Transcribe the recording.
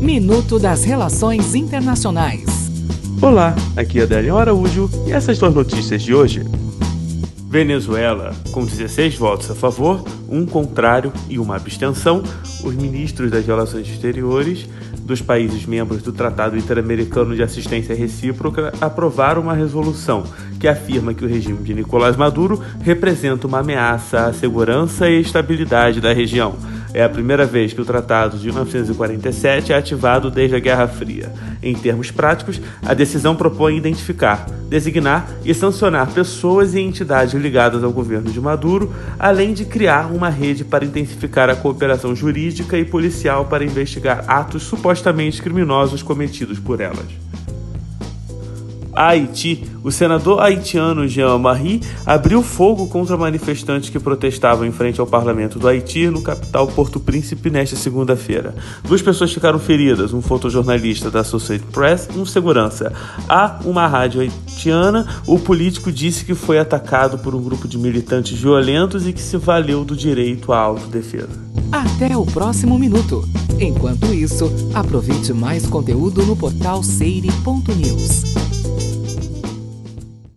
Minuto das Relações Internacionais. Olá, aqui é Adélio Araújo e essas duas notícias de hoje. Venezuela, com 16 votos a favor, um contrário e uma abstenção, os ministros das Relações Exteriores dos países membros do Tratado Interamericano de Assistência Recíproca aprovaram uma resolução que afirma que o regime de Nicolás Maduro representa uma ameaça à segurança e estabilidade da região é a primeira vez que o Tratado de 1947 é ativado desde a Guerra Fria. Em termos práticos, a decisão propõe identificar, designar e sancionar pessoas e entidades ligadas ao governo de Maduro, além de criar uma rede para intensificar a cooperação jurídica e policial para investigar atos supostamente criminosos cometidos por elas. Haiti, o senador haitiano Jean-Marie abriu fogo contra manifestantes que protestavam em frente ao parlamento do Haiti, no capital Porto Príncipe, nesta segunda-feira. Duas pessoas ficaram feridas, um fotojornalista da Associated Press e um segurança. Há uma rádio haitiana, o político disse que foi atacado por um grupo de militantes violentos e que se valeu do direito à autodefesa. Até o próximo minuto. Enquanto isso, aproveite mais conteúdo no portal seire.news.